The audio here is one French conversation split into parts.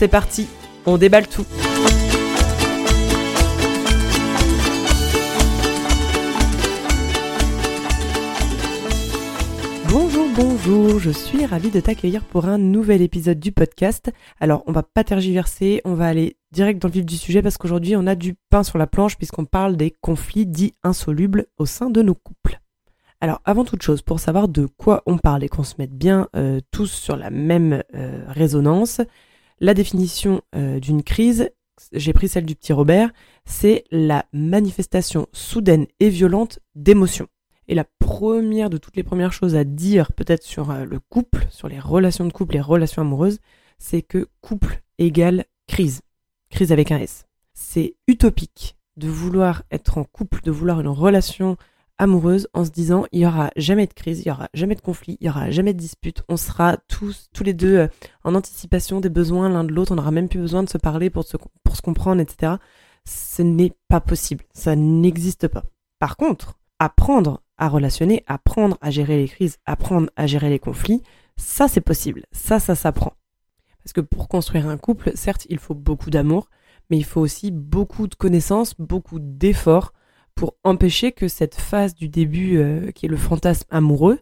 C'est parti, on déballe tout. Bonjour, bonjour, je suis ravie de t'accueillir pour un nouvel épisode du podcast. Alors, on va pas tergiverser, on va aller direct dans le vif du sujet parce qu'aujourd'hui, on a du pain sur la planche puisqu'on parle des conflits dits insolubles au sein de nos couples. Alors, avant toute chose, pour savoir de quoi on parle et qu'on se mette bien euh, tous sur la même euh, résonance, la définition euh, d'une crise, j'ai pris celle du petit Robert, c'est la manifestation soudaine et violente d'émotions. Et la première de toutes les premières choses à dire peut-être sur euh, le couple, sur les relations de couple, les relations amoureuses, c'est que couple égale crise. Crise avec un S. C'est utopique de vouloir être en couple, de vouloir une relation amoureuse en se disant il y aura jamais de crise, il y aura jamais de conflit, il y aura jamais de dispute, on sera tous tous les deux euh, en anticipation des besoins l'un de l'autre, on n'aura même plus besoin de se parler pour se, pour se comprendre, etc. Ce n'est pas possible, ça n'existe pas. Par contre, apprendre à relationner, apprendre à gérer les crises, apprendre à gérer les conflits, ça c'est possible, ça ça s'apprend. Parce que pour construire un couple, certes, il faut beaucoup d'amour, mais il faut aussi beaucoup de connaissances, beaucoup d'efforts pour empêcher que cette phase du début, euh, qui est le fantasme amoureux,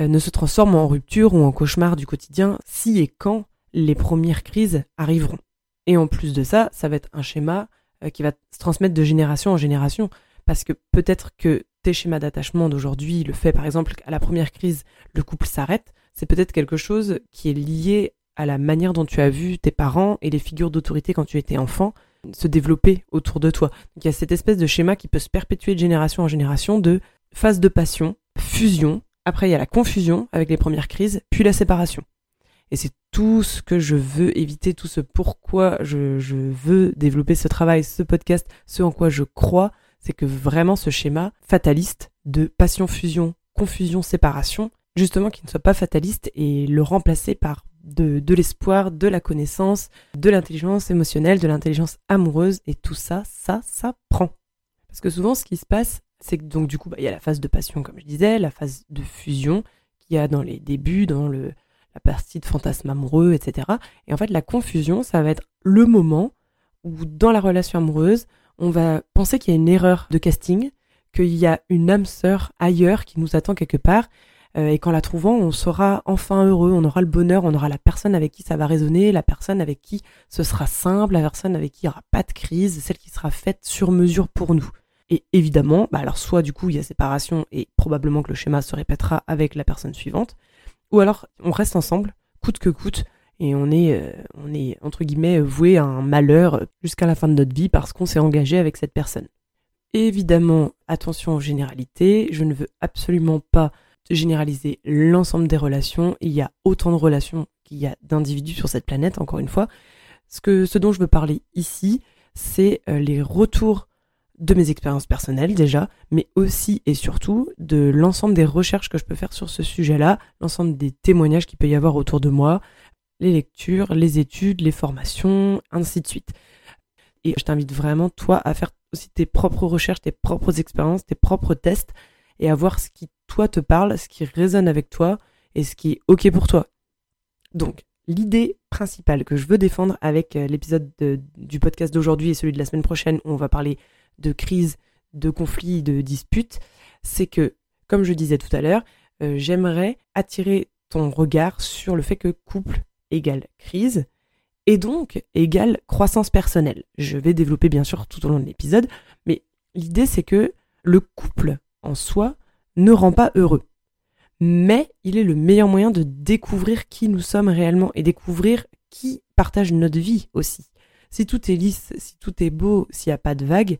euh, ne se transforme en rupture ou en cauchemar du quotidien si et quand les premières crises arriveront. Et en plus de ça, ça va être un schéma euh, qui va se transmettre de génération en génération. Parce que peut-être que tes schémas d'attachement d'aujourd'hui, le fait par exemple qu'à la première crise, le couple s'arrête, c'est peut-être quelque chose qui est lié à la manière dont tu as vu tes parents et les figures d'autorité quand tu étais enfant se développer autour de toi. il y a cette espèce de schéma qui peut se perpétuer de génération en génération de phase de passion, fusion, après il y a la confusion avec les premières crises, puis la séparation. Et c'est tout ce que je veux éviter, tout ce pourquoi je, je veux développer ce travail, ce podcast, ce en quoi je crois, c'est que vraiment ce schéma fataliste de passion, fusion, confusion, séparation, justement qu'il ne soit pas fataliste et le remplacer par de, de l'espoir, de la connaissance, de l'intelligence émotionnelle, de l'intelligence amoureuse et tout ça, ça, ça prend. Parce que souvent ce qui se passe, c'est que donc du coup, bah, il y a la phase de passion comme je disais, la phase de fusion qu'il y a dans les débuts, dans le, la partie de fantasme amoureux, etc. Et en fait, la confusion, ça va être le moment où dans la relation amoureuse, on va penser qu'il y a une erreur de casting, qu'il y a une âme sœur ailleurs qui nous attend quelque part. Euh, et qu'en la trouvant, on sera enfin heureux, on aura le bonheur, on aura la personne avec qui ça va résonner, la personne avec qui ce sera simple, la personne avec qui il n'y aura pas de crise, celle qui sera faite sur mesure pour nous. Et évidemment, bah alors soit du coup il y a séparation et probablement que le schéma se répétera avec la personne suivante, ou alors on reste ensemble, coûte que coûte, et on est, euh, on est entre guillemets voué à un malheur jusqu'à la fin de notre vie parce qu'on s'est engagé avec cette personne. Évidemment, attention aux généralités, je ne veux absolument pas généraliser l'ensemble des relations. Il y a autant de relations qu'il y a d'individus sur cette planète, encore une fois. Ce, que, ce dont je veux parler ici, c'est euh, les retours de mes expériences personnelles déjà, mais aussi et surtout de l'ensemble des recherches que je peux faire sur ce sujet-là, l'ensemble des témoignages qu'il peut y avoir autour de moi, les lectures, les études, les formations, ainsi de suite. Et je t'invite vraiment, toi, à faire aussi tes propres recherches, tes propres expériences, tes propres tests, et à voir ce qui, toi, te parle, ce qui résonne avec toi, et ce qui est OK pour toi. Donc, l'idée principale que je veux défendre avec euh, l'épisode du podcast d'aujourd'hui et celui de la semaine prochaine, où on va parler de crise, de conflits, de disputes, c'est que, comme je disais tout à l'heure, euh, j'aimerais attirer ton regard sur le fait que couple égale crise et donc égale croissance personnelle. Je vais développer bien sûr tout au long de l'épisode, mais l'idée c'est que le couple en soi ne rend pas heureux. Mais il est le meilleur moyen de découvrir qui nous sommes réellement et découvrir qui partage notre vie aussi. Si tout est lisse, si tout est beau, s'il n'y a pas de vagues,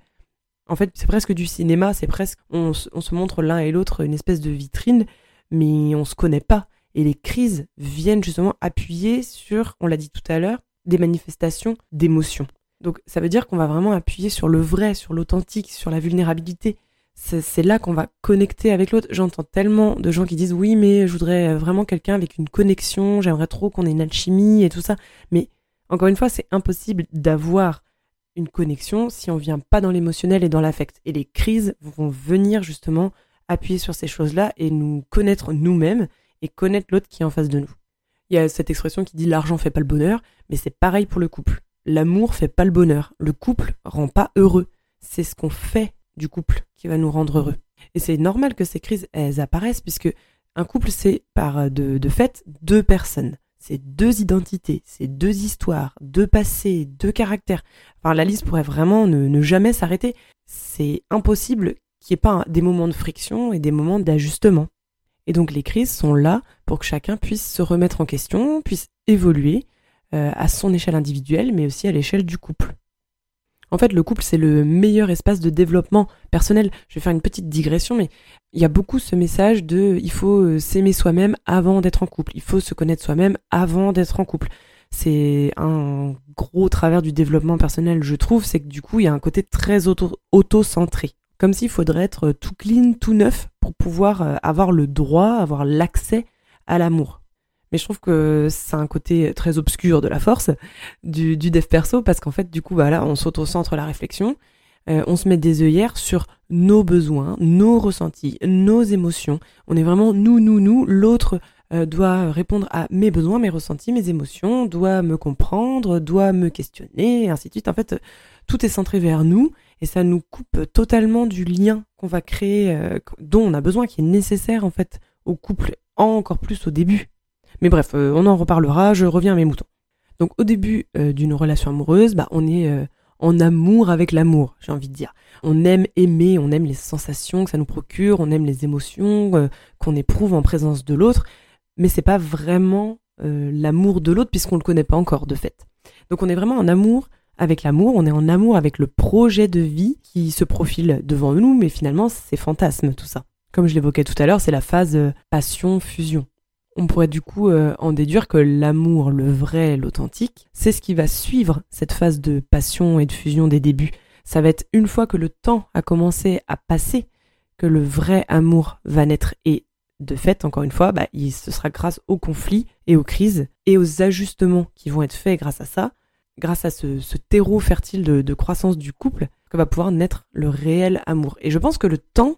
en fait, c'est presque du cinéma, c'est presque, on, on se montre l'un et l'autre une espèce de vitrine, mais on se connaît pas. Et les crises viennent justement appuyer sur, on l'a dit tout à l'heure, des manifestations d'émotions. Donc ça veut dire qu'on va vraiment appuyer sur le vrai, sur l'authentique, sur la vulnérabilité. C'est là qu'on va connecter avec l'autre. J'entends tellement de gens qui disent oui mais je voudrais vraiment quelqu'un avec une connexion, j'aimerais trop qu'on ait une alchimie et tout ça. Mais encore une fois, c'est impossible d'avoir une connexion si on vient pas dans l'émotionnel et dans l'affect. Et les crises vont venir justement appuyer sur ces choses-là et nous connaître nous-mêmes et connaître l'autre qui est en face de nous. Il y a cette expression qui dit l'argent fait pas le bonheur, mais c'est pareil pour le couple. L'amour fait pas le bonheur. Le couple rend pas heureux. C'est ce qu'on fait du couple qui va nous rendre heureux. Et c'est normal que ces crises, elles apparaissent puisque un couple, c'est par de, de fait deux personnes. C'est deux identités, c'est deux histoires, deux passés, deux caractères. Enfin, la liste pourrait vraiment ne, ne jamais s'arrêter. C'est impossible qu'il n'y ait pas des moments de friction et des moments d'ajustement. Et donc les crises sont là pour que chacun puisse se remettre en question, puisse évoluer euh, à son échelle individuelle, mais aussi à l'échelle du couple. En fait, le couple, c'est le meilleur espace de développement personnel. Je vais faire une petite digression, mais il y a beaucoup ce message de il faut euh, s'aimer soi-même avant d'être en couple, il faut se connaître soi-même avant d'être en couple. C'est un gros travers du développement personnel, je trouve, c'est que du coup, il y a un côté très auto-centré. Comme s'il faudrait être tout clean, tout neuf pour pouvoir euh, avoir le droit, avoir l'accès à l'amour. Mais je trouve que c'est un côté très obscur de la force du, dev perso parce qu'en fait, du coup, voilà, on s'auto-centre la réflexion, euh, on se met des œillères sur nos besoins, nos ressentis, nos émotions. On est vraiment nous, nous, nous. L'autre euh, doit répondre à mes besoins, mes ressentis, mes émotions, doit me comprendre, doit me questionner, et ainsi de suite. En fait, tout est centré vers nous et ça nous coupe totalement du lien qu'on va créer, euh, dont on a besoin, qui est nécessaire en fait au couple, encore plus au début. Mais bref, euh, on en reparlera, je reviens à mes moutons. Donc au début euh, d'une relation amoureuse, bah, on est en amour avec l'amour, j'ai envie de dire. On aime aimer, on aime les sensations que ça nous procure, on aime les émotions qu'on éprouve en présence de l'autre, mais c'est pas vraiment l'amour de l'autre puisqu'on le connaît pas encore de fait. Donc on est vraiment en amour avec l'amour, on est en amour avec le projet de vie qui se profile devant nous, mais finalement c'est fantasme tout ça. Comme je l'évoquais tout à l'heure, c'est la phase euh, passion-fusion. On pourrait du coup euh, en déduire que l'amour, le vrai, l'authentique, c'est ce qui va suivre cette phase de passion et de fusion des débuts. Ça va être une fois que le temps a commencé à passer que le vrai amour va naître et de fait, encore une fois, bah, ce sera grâce aux conflits et aux crises et aux ajustements qui vont être faits grâce à ça grâce à ce, terreau fertile de, croissance du couple, que va pouvoir naître le réel amour. Et je pense que le temps,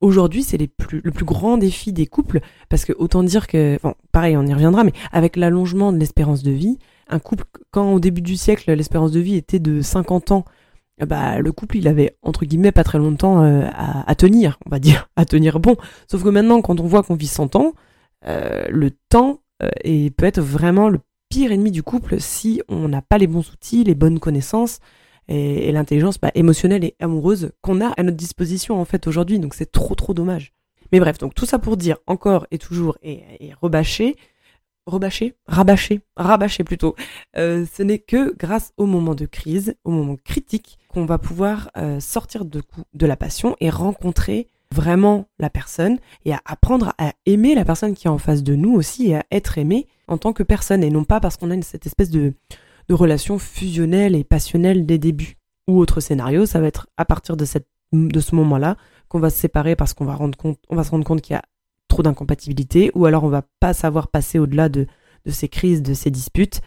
aujourd'hui, c'est le plus grand défi des couples, parce que autant dire que, bon, pareil, on y reviendra, mais avec l'allongement de l'espérance de vie, un couple, quand au début du siècle, l'espérance de vie était de 50 ans, bah, le couple, il avait, entre guillemets, pas très longtemps euh, à, tenir, on va dire, à tenir bon. Sauf que maintenant, quand on voit qu'on vit 100 ans, euh, le temps euh, peut être vraiment le pire ennemi du couple si on n'a pas les bons outils, les bonnes connaissances et, l'intelligence bah, émotionnelle et amoureuse qu'on a à notre disposition en fait aujourd'hui. Donc c'est trop trop dommage. Mais bref, donc tout ça pour dire encore et toujours et, et rebâcher, rebâcher, rabâcher, rabâcher plutôt. Euh, ce n'est que grâce au moment de crise, au moment critique, qu'on va pouvoir euh, sortir de, de la passion et rencontrer vraiment la personne et apprendre à aimer la personne qui est en face de nous aussi et à être aimé en tant que personne et non pas parce qu'on a cette espèce de, de relation fusionnelle et passionnelle des débuts. Ou autre scénario, ça va être à partir de, cette, de ce moment-là qu'on va se séparer parce qu'on va, rendre compte, on va se rendre compte qu'il y a trop d'incompatibilité ou alors on va pas savoir passer au-delà de, de ces crises, de ces disputes.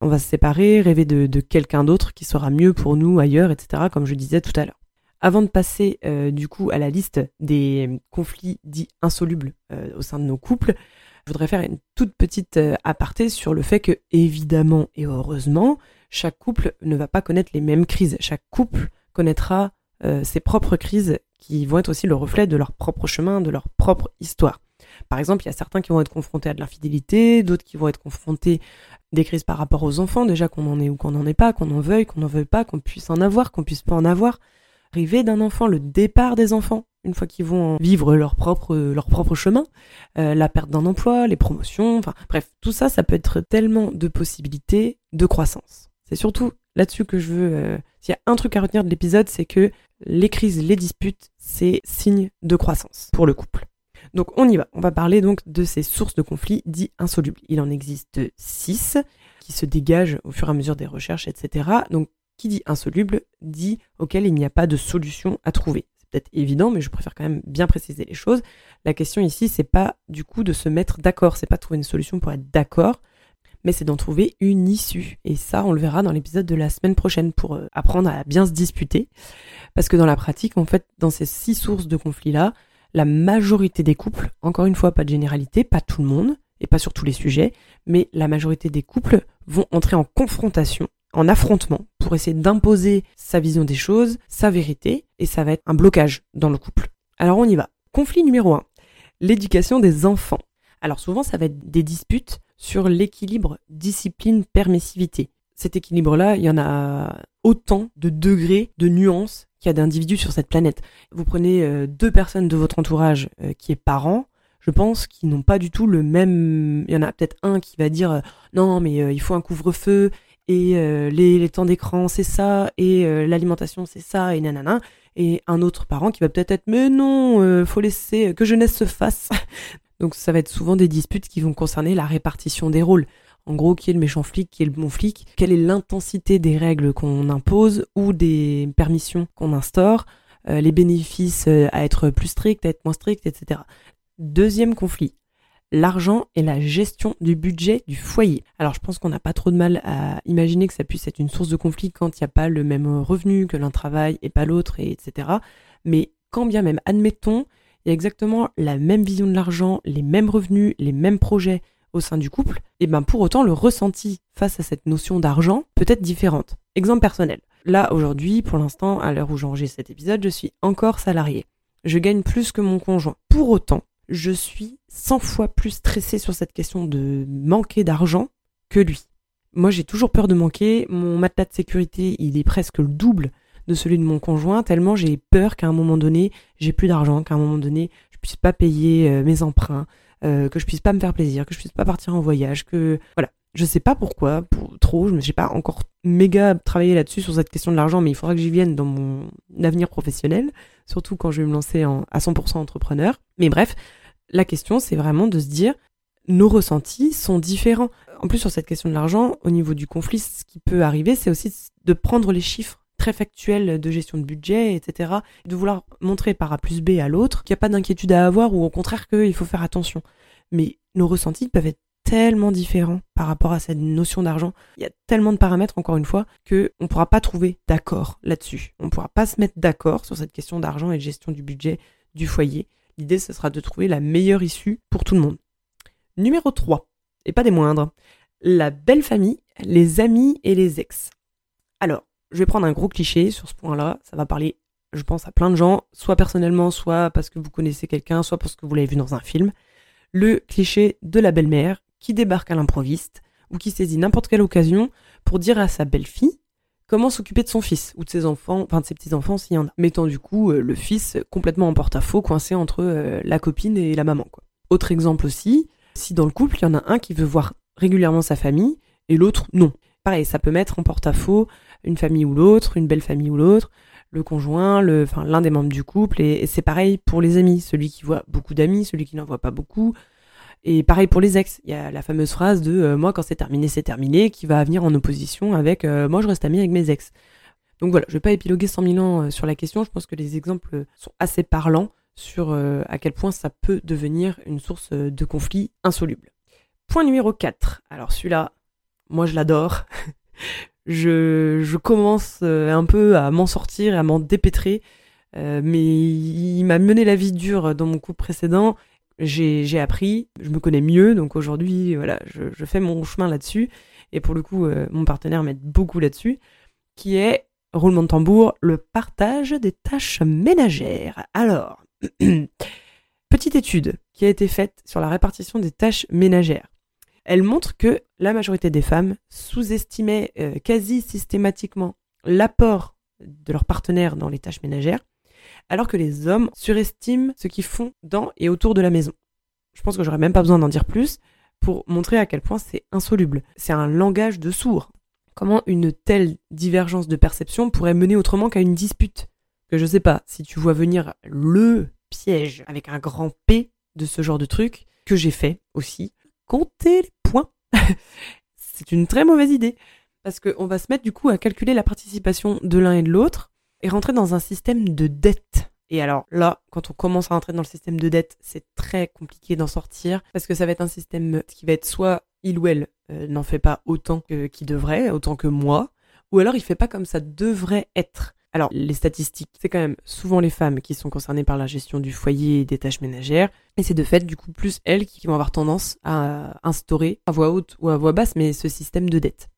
On va se séparer, rêver de, de quelqu'un d'autre qui sera mieux pour nous ailleurs, etc., comme je disais tout à l'heure. Avant de passer euh, du coup à la liste des conflits dits insolubles euh, au sein de nos couples, je voudrais faire une toute petite euh, aparté sur le fait que, évidemment et heureusement, chaque couple ne va pas connaître les mêmes crises. Chaque couple connaîtra ses propres crises qui vont être aussi le reflet de leur propre chemin, de leur propre histoire. Par exemple, il y a certains qui vont être confrontés à de l'infidélité, d'autres qui vont être confrontés des crises par rapport aux enfants, déjà qu'on en ait ou qu'on n'en ait pas, qu'on en veuille, qu'on n'en veuille pas, qu'on puisse en avoir, qu'on puisse pas en avoir l'arrivée d'un enfant, le départ des enfants, une fois qu'ils vont vivre leur propre, leur propre chemin, euh, la perte d'un emploi, les promotions, enfin bref, tout ça, ça peut être tellement de possibilités de croissance. C'est surtout là-dessus que je veux... Euh, s'il y a un truc à retenir de l'épisode, c'est que les crises, les disputes, c'est signe de croissance pour le couple. Donc on y va. On va parler donc de ces sources de conflits dits insolubles. Il en existe six qui se dégagent au fur et à mesure des recherches, etc. Donc qui dit insoluble dit auquel il n'y a pas de solution à trouver. Peut-être évident, mais je préfère quand même bien préciser les choses. La question ici, c'est pas du coup de se mettre d'accord, c'est pas trouver une solution pour être d'accord, mais c'est d'en trouver une issue. Et ça, on le verra dans l'épisode de la semaine prochaine pour euh, apprendre à bien se disputer. Parce que dans la pratique, en fait, dans ces six sources de conflits-là, la majorité des couples, encore une fois, pas de généralité, pas tout le monde, et pas sur tous les sujets, mais la majorité des couples vont entrer en confrontation, en affrontement, pour essayer d'imposer sa vision des choses, sa vérité, et ça va être un blocage dans le couple. Alors on y va. Conflit numéro 1. L'éducation des enfants. Alors souvent, ça va être des disputes sur l'équilibre discipline-permissivité. Cet équilibre-là, il y en a autant de degrés, de nuances qu'il y a d'individus sur cette planète. Vous prenez euh, deux personnes de votre entourage euh, qui est parent, je pense qu'ils n'ont pas du tout le même... Il y en a peut-être un qui va dire euh, non mais il faut un couvre-feu et les, les, temps d'écran c'est ça. Et l'alimentation c'est ça. Et nanana. Et un autre parent qui va peut-être être mais non faut laisser que jeunesse se fasse. Donc ça va être souvent des disputes qui vont concerner la répartition des rôles. En gros, qui est le méchant flic, qui est le bon flic, quelle est l'intensité des règles qu'on impose ou des permissions qu'on instaure, euh, les bénéfices euh, à être plus strict, à être moins strict, etc. Deuxième conflit, l'argent et la gestion du budget du foyer. Alors je pense qu'on n'a pas trop de mal à imaginer que ça puisse être une source de conflit quand il n'y a pas le même revenu, que l'un travaille et pas l'autre, etc. Mais quand bien même, admettons il y a exactement la même vision de l'argent, les mêmes revenus, les mêmes projets au sein du couple, et ben pour autant le ressenti face à cette notion d'argent peut être différente. Exemple personnel. Là aujourd'hui, pour l'instant, à l'heure où j'enregistre cet épisode, je suis encore salarié. Je gagne plus que mon conjoint. Pour autant, je suis 100 fois plus stressée sur cette question de manquer d'argent que lui. Moi, j'ai toujours peur de manquer. Mon matelas de sécurité, il est presque le double de celui de mon conjoint, tellement j'ai peur qu'à un moment donné, j'ai plus d'argent, qu'à un moment donné, je puisse pas payer euh, mes emprunts, euh, que je puisse pas me faire plaisir, que je puisse pas partir en voyage, que voilà. Je sais pas pourquoi, pour trop, je ne sais pas encore méga travaillé là-dessus sur cette question de l'argent, mais il faudra que j'y vienne dans mon avenir professionnel, surtout quand je vais me lancer à 100% entrepreneur. Mais bref, la question c'est vraiment de se dire nos ressentis sont différents. En plus sur cette question de l'argent, au niveau du conflit, ce qui peut arriver, c'est aussi de prendre les chiffres très factuel de gestion de budget, etc. De vouloir montrer par A plus B à l'autre qu'il n'y a pas d'inquiétude à avoir ou au contraire qu'il faut faire attention. Mais nos ressentis peuvent être tellement différents par rapport à cette notion d'argent. Il y a tellement de paramètres, encore une fois, que on pourra pas trouver d'accord là-dessus. On pourra pas se mettre d'accord sur cette question d'argent et de gestion du budget du foyer. L'idée, ce sera de trouver la meilleure issue pour tout le monde. Numéro 3, et pas des moindres, la belle famille, les amis et les ex. Alors, je vais prendre un gros cliché sur ce point-là. Ça va parler, je pense, à plein de gens, soit personnellement, soit parce que vous connaissez quelqu'un, soit parce que vous l'avez vu dans un film. Le cliché de la belle-mère qui débarque à l'improviste ou qui saisit n'importe quelle occasion pour dire à sa belle-fille comment s'occuper de son fils ou de ses enfants, enfin de ses petits-enfants s'il y en a, mettant du coup euh, le fils complètement en porte-à-faux, coincé entre euh, la copine et la maman. Autre exemple aussi, si dans le couple il y en a un qui veut voir régulièrement sa famille et l'autre non. Pareil, ça peut mettre en porte-à-faux une famille ou l'autre, une belle famille ou l'autre, le conjoint, l'un des membres du couple, et, c'est pareil pour les amis, celui qui voit beaucoup d'amis, celui qui n'en voit pas beaucoup, et pareil pour les ex. Il y a la fameuse phrase de euh, moi quand c'est terminé, c'est terminé, qui va venir en opposition avec euh, moi je reste ami avec mes ex. Donc voilà, je vais pas épiloguer 100 000 ans euh, sur la question. Je pense que les exemples sont assez parlants sur à quel point ça peut devenir une source de conflit insoluble. Point numéro 4. Alors celui-là, moi je l'adore. je, je commence un peu à m'en sortir, à m'en dépêtrer. Mais il m'a mené la vie dure dans mon couple précédent. J'ai appris, je me connais mieux, donc aujourd'hui, voilà, je, fais mon chemin là-dessus. Et pour le coup, euh, mon partenaire m'aide beaucoup là-dessus, qui est, roulement de tambour, le partage des tâches ménagères. Alors, petite étude qui a été faite sur la répartition des tâches ménagères. Elle montre que la majorité des femmes sous-estimaient euh, quasi systématiquement l'apport de leur partenaire dans les tâches ménagères, alors que les hommes surestiment ce qu'ils font dans et autour de la maison. Je pense que j'aurais même pas besoin d'en dire plus pour montrer à quel point c'est insoluble. C'est un langage de sourds. Comment une telle divergence de perception pourrait mener autrement qu'à une dispute Que je sais pas, si tu vois venir le piège avec un grand P, de ce genre de truc, que j'ai fait aussi, compter les points. c'est une très mauvaise idée. Parce qu'on va se mettre du coup à calculer la participation de l'un et de l'autre et rentrer dans un système de dette. Et alors là, quand on commence à rentrer dans le système de dette, c'est très compliqué d'en sortir parce que ça va être un système qui va être soit il ou elle euh, n'en fait pas autant qu'il devrait, autant que moi, ou alors il fait pas comme ça devrait être. Alors, les statistiques, c'est quand même souvent les femmes qui sont concernées par la gestion du foyer et des tâches ménagères. Et c'est de fait, du coup, plus elles qui vont avoir tendance à instaurer, à voix haute ou à voix basse, mais ce système de dette.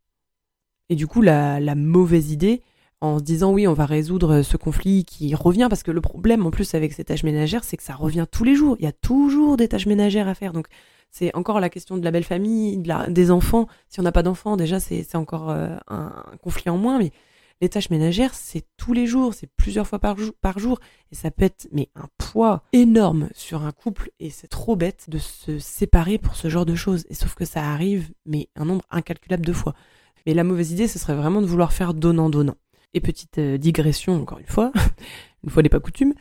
Et du coup, la, la mauvaise idée, en se disant oui, on va résoudre ce conflit qui revient, parce que le problème en plus avec ces tâches ménagères, c'est que ça revient tous les jours. Il y a toujours des tâches ménagères à faire. Donc, c'est encore la question de la belle famille, des enfants. Si on n'a pas d'enfants, déjà, c'est encore euh, un, conflit en moins. Mais les tâches ménagères, c'est tous les jours, c'est plusieurs fois par, jour, par jour. Et ça peut être mais, un poids énorme sur un couple. Et c'est trop bête de se séparer pour ce genre de choses. Et sauf que ça arrive, mais un nombre incalculable de fois. Mais la mauvaise idée, ce serait vraiment de vouloir faire donnant-donnant. Et petite euh, digression, encore une fois, une fois n'est pas coutume,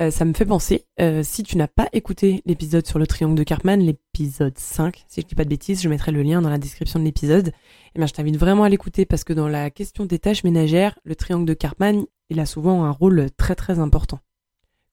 euh, ça me fait penser, euh, si tu n'as pas écouté l'épisode sur le triangle de Cartman, l'épisode 5, si je dis pas de bêtises, je mettrai le lien dans la description de l'épisode, et eh bien je t'invite vraiment à l'écouter parce que dans la question des tâches ménagères, le triangle de Cartman, il a souvent un rôle très très important.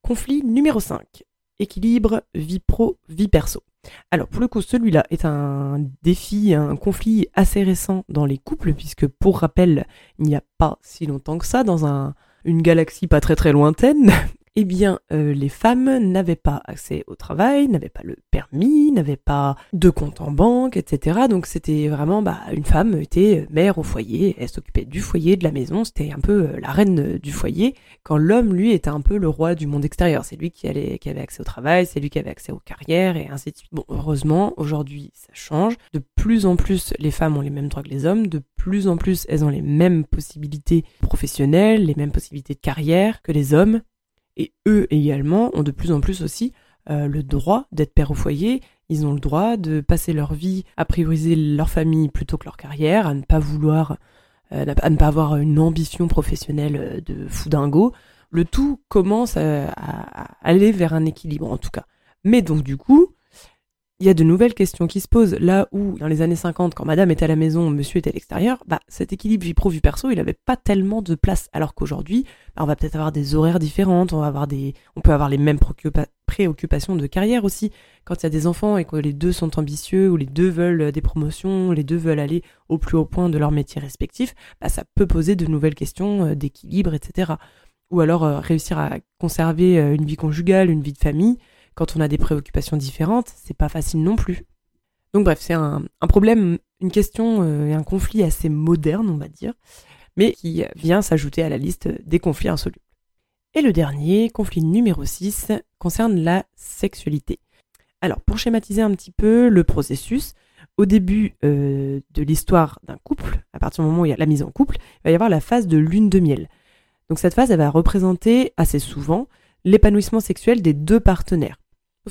Conflit numéro 5. Équilibre vie pro, vie perso. Alors pour le coup, celui-là est un défi, un conflit assez récent dans les couples, puisque pour rappel, il n'y a pas si longtemps que ça, dans un, une galaxie pas très très lointaine, eh bien, euh, les femmes n'avaient pas accès au travail, n'avaient pas le permis, n'avaient pas de compte en banque, etc. Donc c'était vraiment, bah, une femme était mère au foyer, elle s'occupait du foyer, de la maison, c'était un peu euh, la reine du foyer, quand l'homme, lui, était un peu le roi du monde extérieur. C'est lui qui, allait, qui avait accès au travail, c'est lui qui avait accès aux carrières, et ainsi de suite. Bon, heureusement, aujourd'hui, ça change. De plus en plus, les femmes ont les mêmes droits que les hommes, de plus en plus, elles ont les mêmes possibilités professionnelles, les mêmes possibilités de carrière que les hommes et eux également ont de plus en plus aussi euh, le droit d'être père au foyer. Ils ont le droit de passer leur vie à prioriser leur famille plutôt que leur carrière, à ne pas vouloir, euh, à ne pas avoir une ambition professionnelle euh, de foudingo. Le tout commence à, à, aller vers un équilibre en tout cas. Mais donc du coup, il y a de nouvelles questions qui se posent. Là où, dans les années 50, quand madame était à la maison, monsieur était à l'extérieur, bah, cet équilibre vie pro, vie perso, il n'avait pas tellement de place. Alors qu'aujourd'hui, bah, on va peut-être avoir des horaires différentes, on peut avoir les mêmes préoccupations de carrière aussi. Quand il y a des enfants et que les deux sont ambitieux, ou les deux veulent des promotions, les deux veulent aller au plus haut point de leur métier respectif, bah, ça peut poser de nouvelles questions euh, d'équilibre, etc. Ou alors euh, réussir à conserver euh, une vie conjugale, une vie de famille, quand on a des préoccupations différentes, c'est pas facile non plus. Donc bref, c'est un, problème, une question euh, et un conflit assez moderne, on va dire, mais qui vient s'ajouter à la liste des conflits insolubles. Et le dernier, conflit numéro 6, concerne la sexualité. Alors, pour schématiser un petit peu le processus, au début euh, de l'histoire d'un couple, à partir du moment où il y a la mise en couple, il va y avoir la phase de lune de miel. Donc cette phase, elle va représenter assez souvent l'épanouissement sexuel des deux partenaires.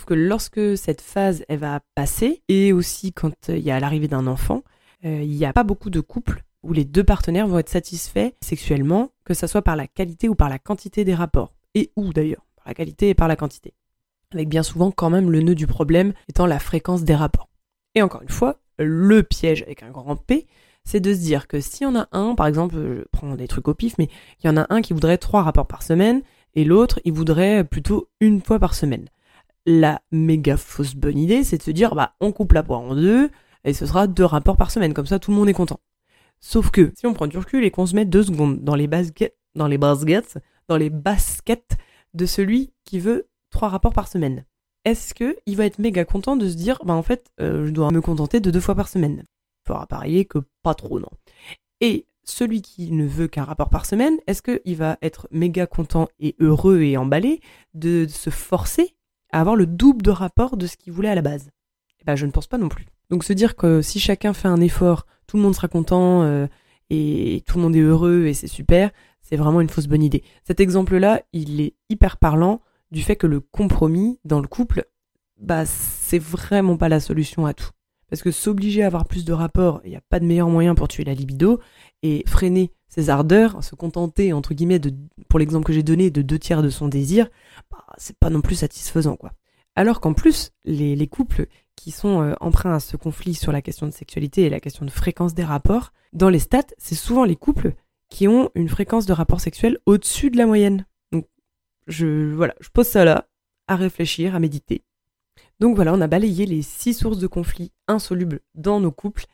Que lorsque cette phase elle va passer, et aussi quand euh, il y a l'arrivée d'un enfant, euh, il n'y a pas beaucoup de couples où les deux partenaires vont être satisfaits sexuellement, que ce soit par la qualité ou par la quantité des rapports. Et où d'ailleurs, par la qualité et par la quantité. Avec bien souvent quand même le nœud du problème étant la fréquence des rapports. Et encore une fois, le piège avec un grand P, c'est de se dire que si on a un, par exemple, je prends des trucs au pif, mais il y en a un qui voudrait trois rapports par semaine, et l'autre, il voudrait plutôt une fois par semaine la méga fausse bonne idée, c'est de se dire, bah, on coupe la poire en deux, et ce sera deux rapports par semaine, comme ça tout le monde est content. Sauf que, si on prend du recul et qu'on se met deux secondes dans les baskets, dans les baskets, dans les baskets de celui qui veut trois rapports par semaine, est-ce que il va être méga content de se dire, bah, en fait, euh, je dois me contenter de deux fois par semaine? Faudra parier que pas trop, non. Et celui qui ne veut qu'un rapport par semaine, est-ce qu'il va être méga content et heureux et emballé de se forcer avoir le double de rapport de ce qu'il voulait à la base eh ben, Je ne pense pas non plus. Donc se dire que si chacun fait un effort, tout le monde sera content euh, et tout le monde est heureux et c'est super, c'est vraiment une fausse bonne idée. Cet exemple-là, il est hyper parlant du fait que le compromis dans le couple, bah c'est vraiment pas la solution à tout. Parce que s'obliger à avoir plus de rapports, il n'y a pas de meilleur moyen pour tuer la libido et freiner ses ardeurs, se contenter, entre guillemets, de, pour l'exemple que j'ai donné, de deux tiers de son désir, bah, c'est pas non plus satisfaisant, quoi. Alors qu'en plus, les, couples qui sont euh, emprunts à ce conflit sur la question de sexualité et la question de fréquence des rapports, dans les stats, c'est souvent les couples qui ont une fréquence de rapport sexuel au-dessus de la moyenne. Donc, je, voilà, je pose ça là, à réfléchir, à méditer. Donc voilà, on a balayé les six sources de conflits insolubles dans nos couples.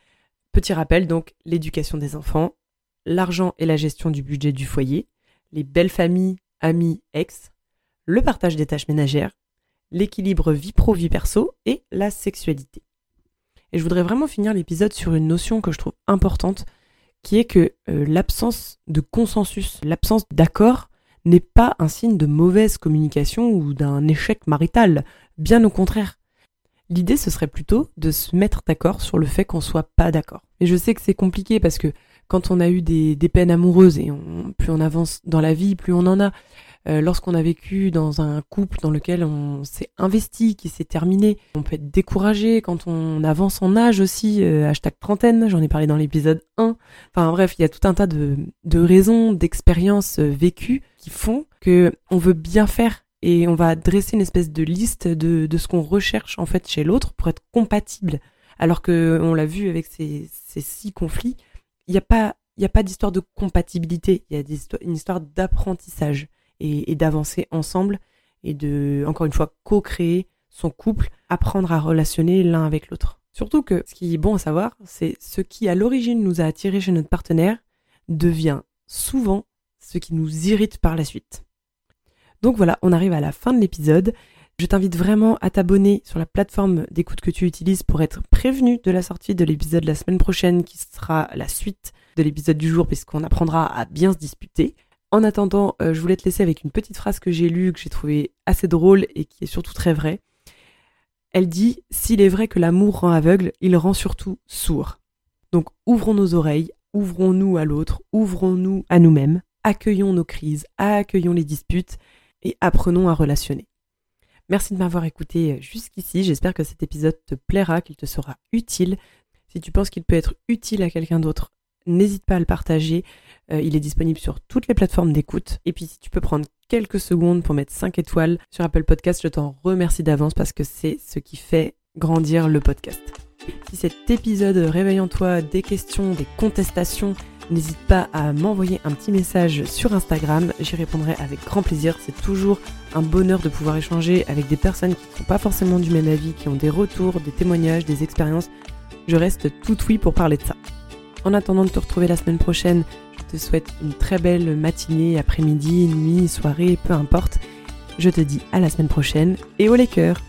Petit rappel, donc, l'éducation des enfants, l'argent et la gestion du budget du foyer, les belles familles, amis, ex, le partage des tâches ménagères, l'équilibre vie pro-vie perso et la sexualité. Et je voudrais vraiment finir l'épisode sur une notion que je trouve importante, qui est que euh, l'absence de consensus, l'absence d'accord n'est pas un signe de mauvaise communication ou d'un échec marital, bien au contraire. L'idée ce serait plutôt de se mettre d'accord sur le fait qu'on soit pas d'accord. Et je sais que c'est compliqué parce que quand on a eu des, peines amoureuses et plus on avance dans la vie, plus on en a. Euh, lorsqu'on a vécu dans un couple dans lequel on s'est investi, qui s'est terminé, on peut être découragé quand on avance en âge aussi, euh, hashtag trentaine, j'en ai parlé dans l'épisode 1. Enfin bref, il y a tout un tas de, raisons, d'expériences euh, vécues qui font que on veut bien faire et on va dresser une espèce de liste de, ce qu'on recherche en fait chez l'autre pour être compatible. Alors que on l'a vu avec ces, ces six conflits, il n'y a pas, a pas d'histoire de compatibilité, il y a une histoire d'apprentissage et, d'avancer ensemble et de, encore une fois, co-créer son couple, apprendre à relationner l'un avec l'autre. Surtout que ce qui est bon à savoir, c'est ce qui à l'origine nous a attirés chez notre partenaire devient souvent ce qui nous irrite par la suite. Donc voilà, on arrive à la fin de l'épisode. Je t'invite vraiment à t'abonner sur la plateforme d'écoute que tu utilises pour être prévenu de la sortie de l'épisode la semaine prochaine qui sera la suite de l'épisode du jour puisqu'on apprendra à bien se disputer. En attendant, euh, je voulais te laisser avec une petite phrase que j'ai lue, que j'ai trouvée assez drôle et qui est surtout très vraie. Elle dit S'il est vrai que l'amour rend aveugle, il rend surtout sourd. Donc ouvrons nos oreilles, ouvrons-nous à l'autre, ouvrons-nous à nous-mêmes, accueillons nos crises, accueillons les disputes et apprenons à relationner. Merci de m'avoir écouté jusqu'ici. J'espère que cet épisode te plaira, qu'il te sera utile. Si tu penses qu'il peut être utile à quelqu'un d'autre, n'hésite pas à le partager. Euh, il est disponible sur toutes les plateformes d'écoute. Et puis si tu peux prendre quelques secondes pour mettre 5 étoiles sur Apple Podcast, je t'en remercie d'avance parce que c'est ce qui fait grandir le podcast. Si cet épisode réveille en toi des questions, des contestations, N'hésite pas à m'envoyer un petit message sur Instagram, j'y répondrai avec grand plaisir. C'est toujours un bonheur de pouvoir échanger avec des personnes qui ne sont pas forcément du même avis, qui ont des retours, des témoignages, des expériences. Je reste tout oui pour parler de ça. En attendant de te retrouver la semaine prochaine, je te souhaite une très belle matinée, après-midi, nuit, soirée, peu importe. Je te dis à la semaine prochaine et au les cœurs